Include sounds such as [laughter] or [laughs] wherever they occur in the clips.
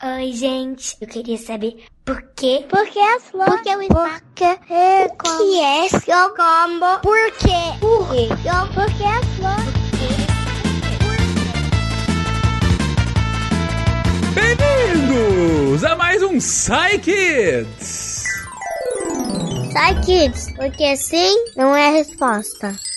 Oi, gente. Eu queria saber por quê? Por que as flores? Por que o espaço? Por que é como? que é seu combo? Por quê? Por quê? Por que as flores? Bem-vindos a mais um Psy Kids! Sai, kids, porque sim não é a resposta.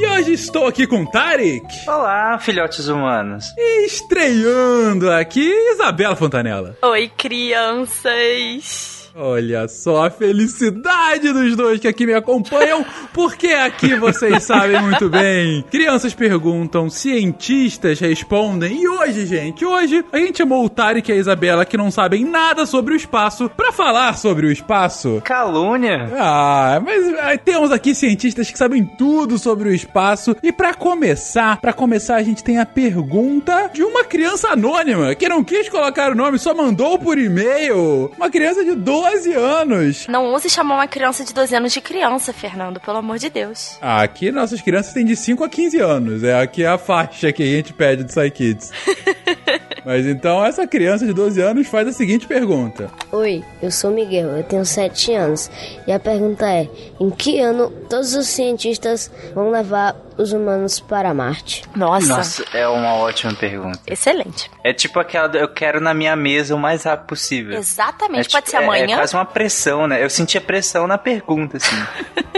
E hoje estou aqui com Tarek Olá, filhotes humanos. e estreando aqui Isabela Fontanella. Oi, crianças! Olha só a felicidade dos dois que aqui me acompanham, porque aqui vocês sabem muito bem. Crianças perguntam, cientistas respondem. E hoje, gente, hoje a gente chamou o Tarek e a Isabela que não sabem nada sobre o espaço pra falar sobre o espaço. Calúnia? Ah, mas ah, temos aqui cientistas que sabem tudo sobre o espaço. E pra começar, pra começar a gente tem a pergunta de uma criança anônima que não quis colocar o nome, só mandou por e-mail. Uma criança de 12 anos. Não use chamar uma criança de 12 anos de criança, Fernando, pelo amor de Deus. Ah, aqui nossas crianças têm de 5 a 15 anos. É aqui a faixa que a gente pede do Psy Kids. [laughs] Mas então essa criança de 12 anos faz a seguinte pergunta. Oi, eu sou Miguel, eu tenho 7 anos. E a pergunta é: em que ano todos os cientistas vão levar os humanos para Marte? Nossa, Nossa, é uma ótima pergunta. excelente. É tipo aquela do eu quero na minha mesa o mais rápido possível. Exatamente, É pode tipo- ser é- amanhã. É quase uma pressão, né? Eu sentia pressão na pergunta, assim.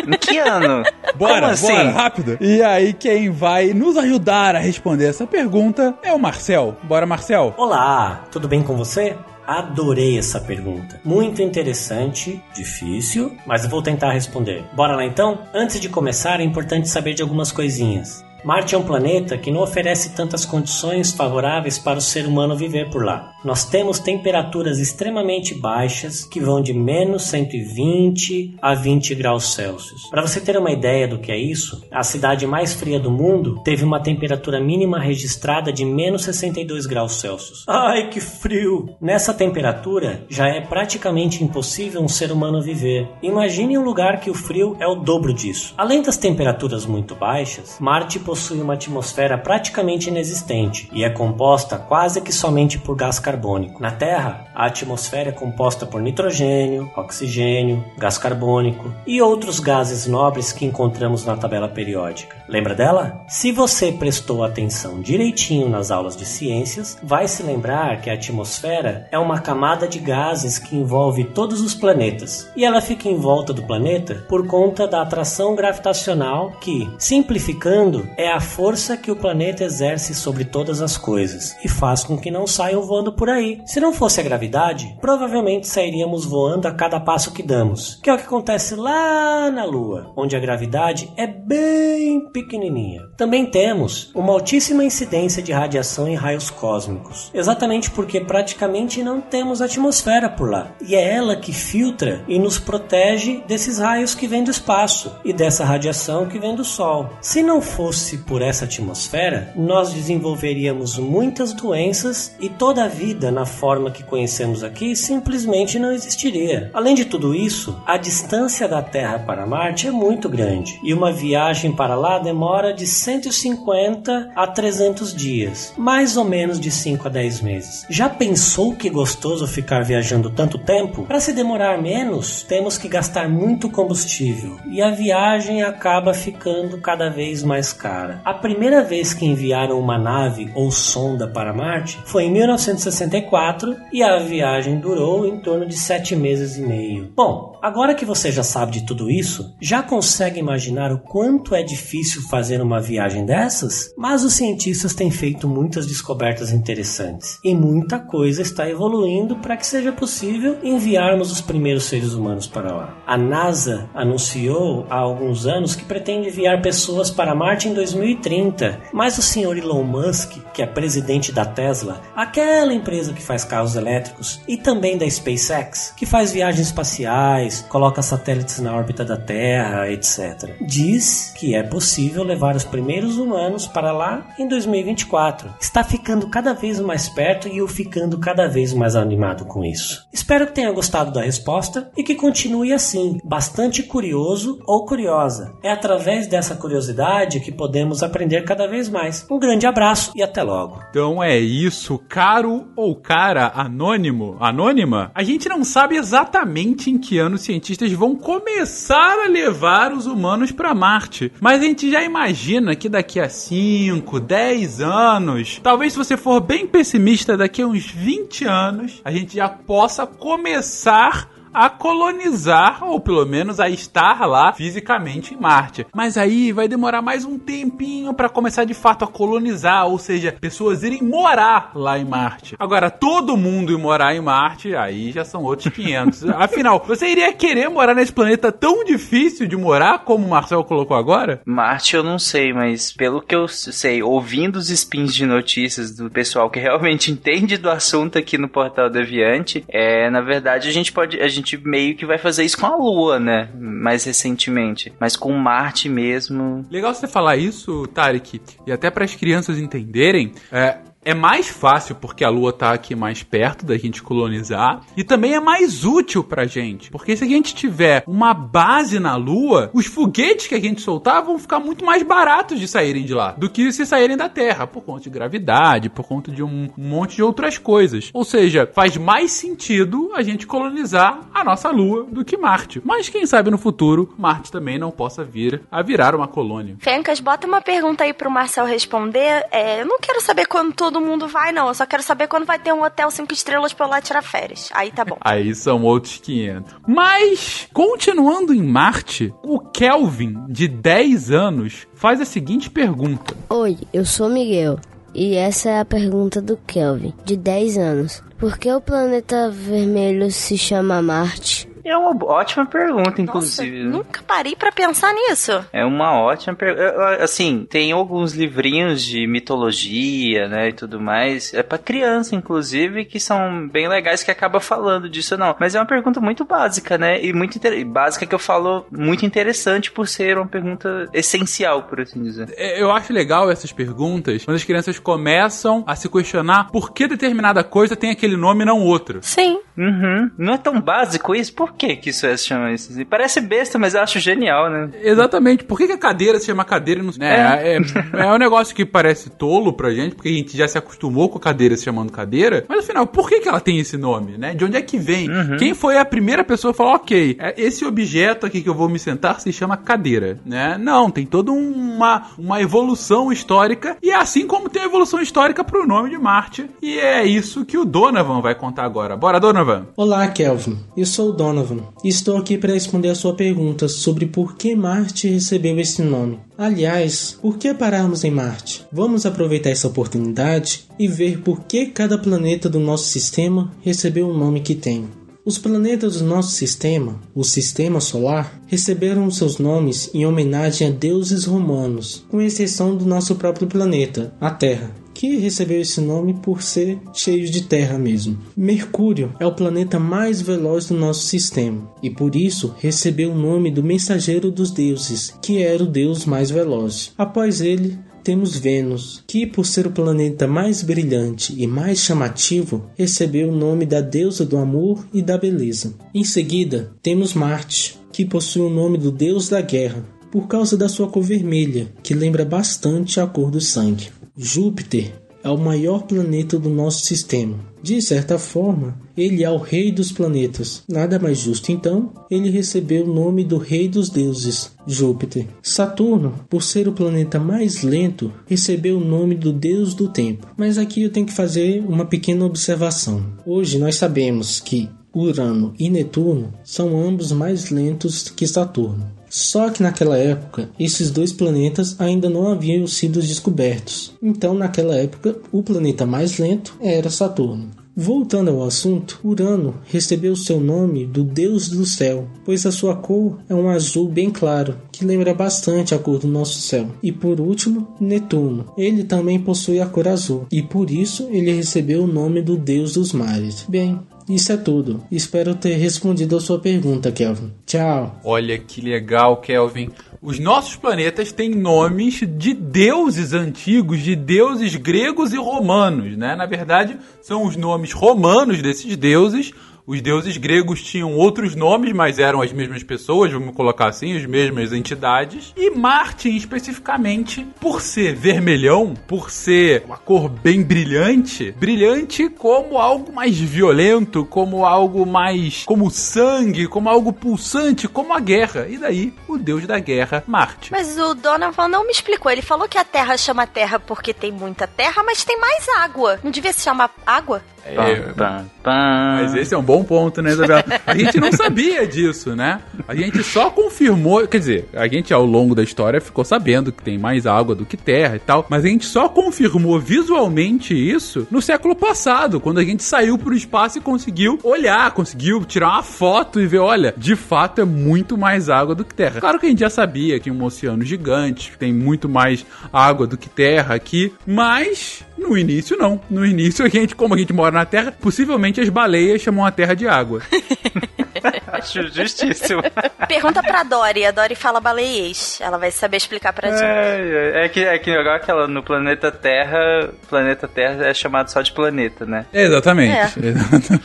em que ano? [laughs] Bora, Como assim? bora, rápido. E aí quem vai nos ajudar a responder essa pergunta é o Marcel. Bora, Marcel. Olá, tudo bem com você? Adorei essa pergunta. Muito interessante, difícil, mas eu vou tentar responder. Bora lá então? Antes de começar, é importante saber de algumas coisinhas. Marte é um planeta que não oferece tantas condições favoráveis para o ser humano viver por lá. Nós temos temperaturas extremamente baixas que vão de menos 120 a 20 graus Celsius. Para você ter uma ideia do que é isso, a cidade mais fria do mundo teve uma temperatura mínima registrada de menos 62 graus Celsius. Ai, que frio! Nessa temperatura já é praticamente impossível um ser humano viver. Imagine um lugar que o frio é o dobro disso. Além das temperaturas muito baixas, Marte possui uma atmosfera praticamente inexistente e é composta quase que somente por gás carbônico. Na Terra, a atmosfera é composta por nitrogênio, oxigênio, gás carbônico e outros gases nobres que encontramos na tabela periódica. Lembra dela? Se você prestou atenção direitinho nas aulas de ciências, vai se lembrar que a atmosfera é uma camada de gases que envolve todos os planetas e ela fica em volta do planeta por conta da atração gravitacional que, simplificando, é a força que o planeta exerce sobre todas as coisas e faz com que não saiam voando por aí. Se não fosse a gravidade, provavelmente sairíamos voando a cada passo que damos, que é o que acontece lá na Lua, onde a gravidade é bem pequenininha. Também temos uma altíssima incidência de radiação em raios cósmicos, exatamente porque praticamente não temos atmosfera por lá, e é ela que filtra e nos protege desses raios que vêm do espaço e dessa radiação que vem do Sol. Se não fosse por essa atmosfera, nós desenvolveríamos muitas doenças e toda a vida na forma que conhecemos aqui simplesmente não existiria. Além de tudo isso, a distância da Terra para Marte é muito grande e uma viagem para lá demora de 150 a 300 dias, mais ou menos de 5 a 10 meses. Já pensou que gostoso ficar viajando tanto tempo? Para se demorar menos, temos que gastar muito combustível e a viagem acaba ficando cada vez mais cara. A primeira vez que enviaram uma nave ou sonda para Marte foi em 1964 e a viagem durou em torno de 7 meses e meio. Bom, agora que você já sabe de tudo isso, já consegue imaginar o quanto é difícil fazer uma viagem dessas? Mas os cientistas têm feito muitas descobertas interessantes e muita coisa está evoluindo para que seja possível enviarmos os primeiros seres humanos para lá. A NASA anunciou há alguns anos que pretende enviar pessoas para Marte em 2030. Mas o senhor Elon Musk, que é presidente da Tesla, aquela empresa que faz carros elétricos, e também da SpaceX, que faz viagens espaciais, coloca satélites na órbita da Terra, etc., diz que é possível levar os primeiros humanos para lá em 2024. Está ficando cada vez mais perto e eu ficando cada vez mais animado com isso. Espero que tenha gostado da resposta e que continue assim, bastante curioso ou curiosa. É através dessa curiosidade que podemos aprender cada vez mais. Um grande abraço e até logo. Então é isso, caro ou cara anônimo, anônima. A gente não sabe exatamente em que ano os cientistas vão começar a levar os humanos para Marte, mas a gente já imagina que daqui a 5, 10 anos, talvez se você for bem pessimista, daqui a uns 20 anos, a gente já possa começar a colonizar, ou pelo menos a estar lá fisicamente em Marte. Mas aí vai demorar mais um tempinho para começar de fato a colonizar, ou seja, pessoas irem morar lá em Marte. Agora, todo mundo ir morar em Marte, aí já são outros 500. [laughs] Afinal, você iria querer morar nesse planeta tão difícil de morar como o Marcel colocou agora? Marte eu não sei, mas pelo que eu sei, ouvindo os spins de notícias do pessoal que realmente [laughs] entende do assunto aqui no Portal Deviante, é, na verdade a gente pode, a gente gente meio que vai fazer isso com a Lua, né? Mais recentemente. Mas com Marte mesmo. Legal você falar isso, Tarek. E até para as crianças entenderem, é, é mais fácil porque a Lua tá aqui mais perto da gente colonizar e também é mais útil pra gente, porque se a gente tiver uma base na Lua, os foguetes que a gente soltar vão ficar muito mais baratos de saírem de lá do que se saírem da Terra, por conta de gravidade, por conta de um monte de outras coisas. Ou seja, faz mais sentido a gente colonizar a nossa Lua do que Marte. Mas quem sabe no futuro Marte também não possa vir a virar uma colônia. Fencas, bota uma pergunta aí pro Marcel responder. É, eu não quero saber quando todo mundo vai, não. Eu só quero saber quando vai ter um hotel cinco estrelas pra eu lá tirar férias. Aí tá bom. [laughs] Aí são outros 500. Mas, continuando em Marte, o Kelvin, de 10 anos, faz a seguinte pergunta: Oi, eu sou Miguel. E essa é a pergunta do Kelvin, de 10 anos. Por que o planeta vermelho se chama Marte? É uma ótima pergunta, inclusive. Nossa, nunca parei para pensar nisso. É uma ótima pergunta. Assim, tem alguns livrinhos de mitologia, né, e tudo mais. É para criança, inclusive, que são bem legais que acaba falando disso não. Mas é uma pergunta muito básica, né? E muito inter... básica que eu falo muito interessante por ser uma pergunta essencial, por assim dizer. É, eu acho legal essas perguntas quando as crianças começam a se questionar por que determinada coisa tem aquele nome e não outro. Sim. Uhum. Não é tão básico isso? Por que que isso é se chama isso? Parece besta, mas eu acho genial, né? Exatamente. Por que, que a cadeira se chama cadeira e não... É, é. é, é um negócio que parece tolo pra gente, porque a gente já se acostumou com a cadeira se chamando cadeira. Mas afinal, por que, que ela tem esse nome, né? De onde é que vem? Uhum. Quem foi a primeira pessoa a falar, ok, é, esse objeto aqui que eu vou me sentar se chama cadeira, né? Não, tem toda uma, uma evolução histórica e é assim como tem a evolução histórica pro nome de Marte. E é isso que o Donovan vai contar agora. Bora, Donovan! Olá, Kelvin. Eu sou o Donovan e estou aqui para responder a sua pergunta sobre por que Marte recebeu esse nome. Aliás, por que pararmos em Marte? Vamos aproveitar essa oportunidade e ver por que cada planeta do nosso sistema recebeu o nome que tem. Os planetas do nosso sistema, o Sistema Solar, receberam seus nomes em homenagem a deuses romanos, com exceção do nosso próprio planeta, a Terra, que recebeu esse nome por ser cheio de terra mesmo. Mercúrio é o planeta mais veloz do nosso sistema e por isso recebeu o nome do mensageiro dos deuses, que era o deus mais veloz. Após ele, temos Vênus, que por ser o planeta mais brilhante e mais chamativo, recebeu o nome da deusa do amor e da beleza. Em seguida, temos Marte, que possui o nome do deus da guerra, por causa da sua cor vermelha, que lembra bastante a cor do sangue. Júpiter é o maior planeta do nosso sistema. De certa forma, ele é o rei dos planetas. Nada mais justo então, ele recebeu o nome do rei dos deuses, Júpiter. Saturno, por ser o planeta mais lento, recebeu o nome do deus do tempo. Mas aqui eu tenho que fazer uma pequena observação. Hoje nós sabemos que Urano e Netuno são ambos mais lentos que Saturno. Só que naquela época, esses dois planetas ainda não haviam sido descobertos. Então, naquela época, o planeta mais lento era Saturno. Voltando ao assunto, Urano recebeu seu nome do deus do céu, pois a sua cor é um azul bem claro, que lembra bastante a cor do nosso céu. E por último, Netuno. Ele também possui a cor azul, e por isso ele recebeu o nome do deus dos mares. Bem, isso é tudo. Espero ter respondido a sua pergunta, Kelvin. Tchau. Olha que legal, Kelvin. Os nossos planetas têm nomes de deuses antigos, de deuses gregos e romanos, né? Na verdade, são os nomes romanos desses deuses. Os deuses gregos tinham outros nomes, mas eram as mesmas pessoas, vamos colocar assim, as mesmas entidades. E Marte, especificamente, por ser vermelhão, por ser uma cor bem brilhante, brilhante como algo mais violento, como algo mais como sangue, como algo pulsante, como a guerra. E daí, o deus da guerra, Marte. Mas o Donovan não me explicou. Ele falou que a Terra chama Terra porque tem muita terra, mas tem mais água. Não devia se chamar água? É, Pam, pam. Mas esse é um bom ponto, né, Isabela? A gente não sabia disso, né? A gente só confirmou, quer dizer, a gente ao longo da história ficou sabendo que tem mais água do que terra e tal, mas a gente só confirmou visualmente isso no século passado, quando a gente saiu pro espaço e conseguiu olhar, conseguiu tirar uma foto e ver, olha, de fato é muito mais água do que terra. Claro que a gente já sabia que um oceano gigante tem muito mais água do que terra aqui, mas no início não. No início a gente, como a gente mora na Terra, possivelmente as baleias chamam a Terra de água. [laughs] Acho justíssimo. Pergunta pra Dory. A Dory fala baleiês. Ela vai saber explicar pra gente. É, é que, é que agora que ela no planeta Terra, planeta Terra é chamado só de planeta, né? Exatamente. É. Exatamente.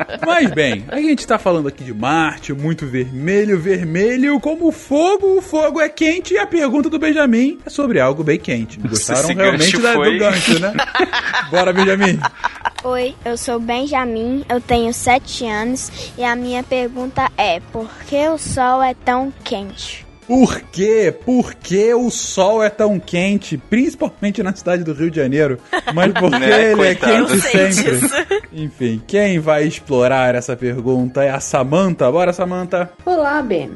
[laughs] Mas bem, a gente tá falando aqui de Marte, muito vermelho, vermelho como fogo, o fogo é quente e a pergunta do Benjamin é sobre algo bem quente. Gostaram esse realmente da, foi- do gancho, né? [laughs] Bora, Benjamin. Oi, eu sou Benjamin, eu tenho 7 anos e a minha pergunta é: por que o sol é tão quente? Por quê? Por que o sol é tão quente, principalmente na cidade do Rio de Janeiro? Mas porque [laughs] Né, ele coitado. é quente sempre. disso. Enfim, quem vai explorar essa pergunta é a Samantha. Bora, Samantha. Olá, Ben.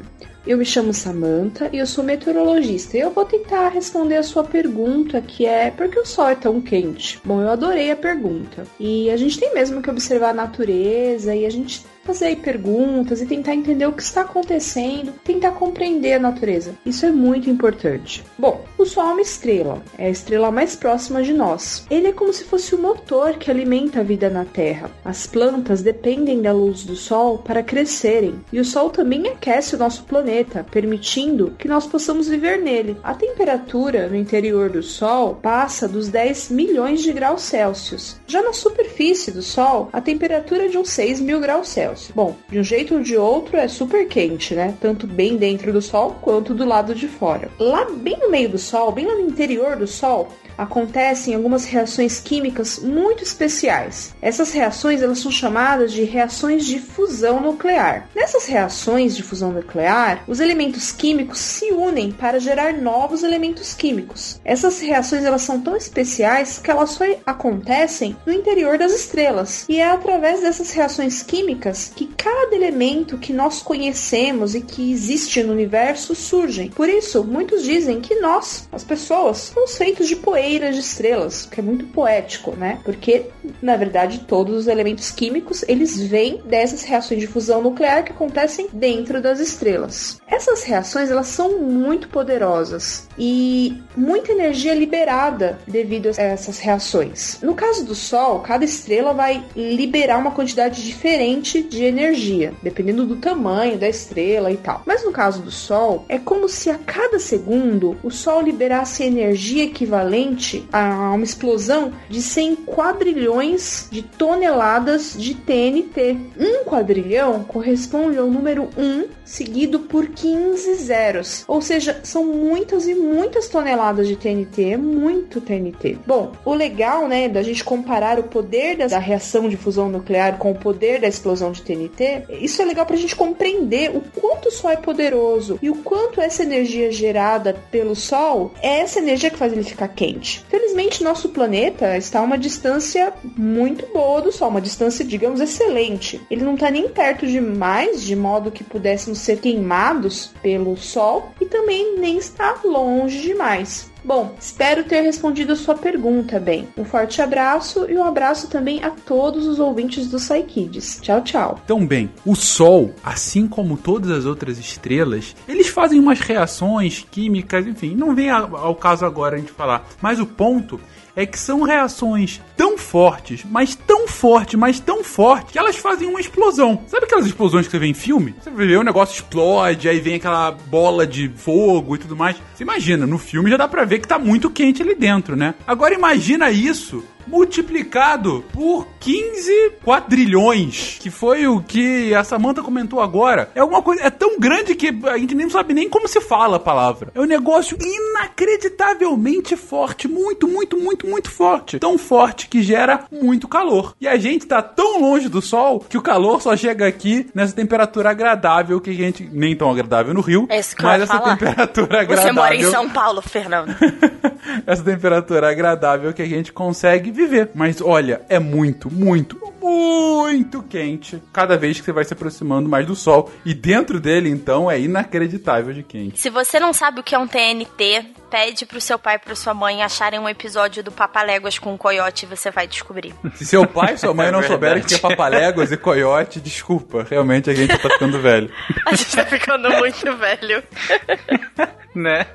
Eu me chamo Samantha e eu sou meteorologista. E eu vou tentar responder a sua pergunta, que é por que o sol é tão quente? Bom, eu adorei a pergunta. E a gente tem mesmo que observar a natureza e a gente fazer perguntas e tentar entender o que está acontecendo, tentar compreender a natureza. Isso é muito importante. Bom, o Sol é uma estrela, é a estrela mais próxima de nós. Ele é como se fosse o motor que alimenta a vida na Terra. As plantas dependem da luz do Sol para crescerem, e o Sol também aquece o nosso planeta, permitindo que nós possamos viver nele. A temperatura no interior do Sol passa dos 10 milhões de graus Celsius. Já na superfície do Sol, a temperatura é de uns 6 mil graus Celsius. Bom, de um jeito ou de outro é super quente, né? Tanto bem dentro do Sol quanto do lado de fora. Lá bem no meio do Sol, bem lá no interior do Sol, acontecem algumas reações químicas muito especiais. Essas reações elas são chamadas de reações de fusão nuclear. Nessas reações de fusão nuclear, os elementos químicos se unem para gerar novos elementos químicos. Essas reações elas são tão especiais que elas só acontecem no interior das estrelas. E é através dessas reações químicas que cada elemento que nós conhecemos e que existe no universo surgem. Por isso, muitos dizem que nós, as pessoas, somos feitos de poeiras de estrelas, que é muito poético, né? Porque, na verdade, todos os elementos químicos, eles vêm dessas reações de fusão nuclear que acontecem dentro das estrelas. Essas reações, elas são muito poderosas e muita energia é liberada devido a essas reações. No caso do Sol, cada estrela vai liberar uma quantidade diferente de energia, dependendo do tamanho da estrela e tal. Mas no caso do Sol, é como se a cada segundo o Sol liberasse energia equivalente a uma explosão de 100 quadrilhões de toneladas de TNT. Um quadrilhão corresponde ao número 1 seguido por 15 zeros. Ou seja, são muitas e muitas toneladas de TNT, é muito TNT. Bom, o legal, né, da gente comparar o poder da reação de fusão nuclear com o poder da explosão de TNT, isso é legal pra gente compreender o quanto o Sol é poderoso e o quanto essa energia gerada pelo Sol é essa energia que faz ele ficar quente. Felizmente, nosso planeta está a uma distância muito boa do Sol, uma distância, digamos, excelente. Ele não está nem perto demais, de modo que pudéssemos ser queimados pelo Sol, e também nem está longe demais. Bom, espero ter respondido a sua pergunta bem. Um forte abraço e um abraço também a todos os ouvintes do Psykids. Tchau, tchau. Então, bem, o Sol, assim como todas as outras estrelas, eles fazem umas reações químicas, enfim, não vem ao caso agora a gente falar. Mas o ponto é que são reações tão fortes, mas tão fortes, mas tão fortes, que elas fazem uma explosão. Sabe aquelas explosões que você vê em filme? Você vê o negócio explode, aí vem aquela bola de fogo e tudo mais. Você imagina, no filme já dá pra ver que tá muito quente ali dentro, né? Agora imagina isso multiplicado por 15 quadrilhões, que foi o que a Samantha comentou agora. É alguma coisa, é tão grande que a gente nem sabe nem como se fala a palavra. É um negócio inacreditavelmente forte, muito, muito, muito, muito forte. Tão forte que gera muito calor. E a gente tá tão longe do sol que o calor só chega aqui nessa temperatura agradável que a gente nem tão agradável no Rio, É isso que mas essa falar. temperatura Você agradável. mora em São Paulo, Fernando. [laughs] essa temperatura agradável que a gente consegue viver. Mas olha, é muito, muito, muito quente cada vez que você vai se aproximando mais do sol. E dentro dele, então, é inacreditável de quente. Se você não sabe o que é um TNT, pede pro seu pai e pra sua mãe acharem um episódio do Papaléguas com o Coyote e você vai descobrir. Se seu pai e sua mãe [laughs] É não souberem o que é papaléguas e coiote, desculpa. Realmente a gente tá ficando velho. [laughs] A gente tá ficando muito velho. [laughs] Né?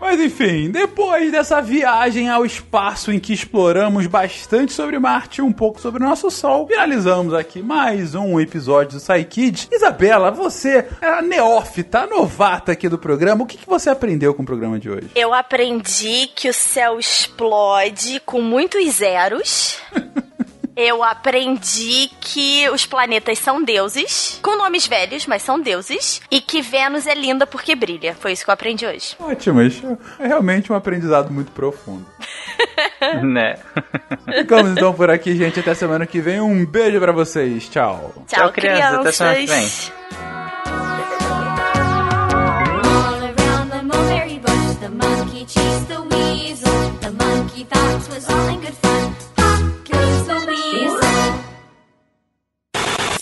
Mas enfim, depois dessa viagem ao espaço em que exploramos bastante sobre Marte e um pouco sobre o nosso Sol, finalizamos aqui mais um episódio do Psykids. Isabela, você é a neófita, a novata aqui do programa. O que, que você aprendeu com o programa de hoje? Eu aprendi que o céu explode com muitos zeros. [laughs] Eu aprendi que os planetas são deuses, com nomes velhos, mas são deuses, e que Vênus é linda porque brilha. Foi isso que eu aprendi hoje. Ótimo, isso é realmente um aprendizado muito profundo. [laughs] né? Ficamos então por aqui, gente. Até semana que vem. Um beijo pra vocês. Tchau. Tchau, Tchau, crianças. Até semana que vem. crianças. The monkey chased the weasel. The monkey thought 'twas all in good fun.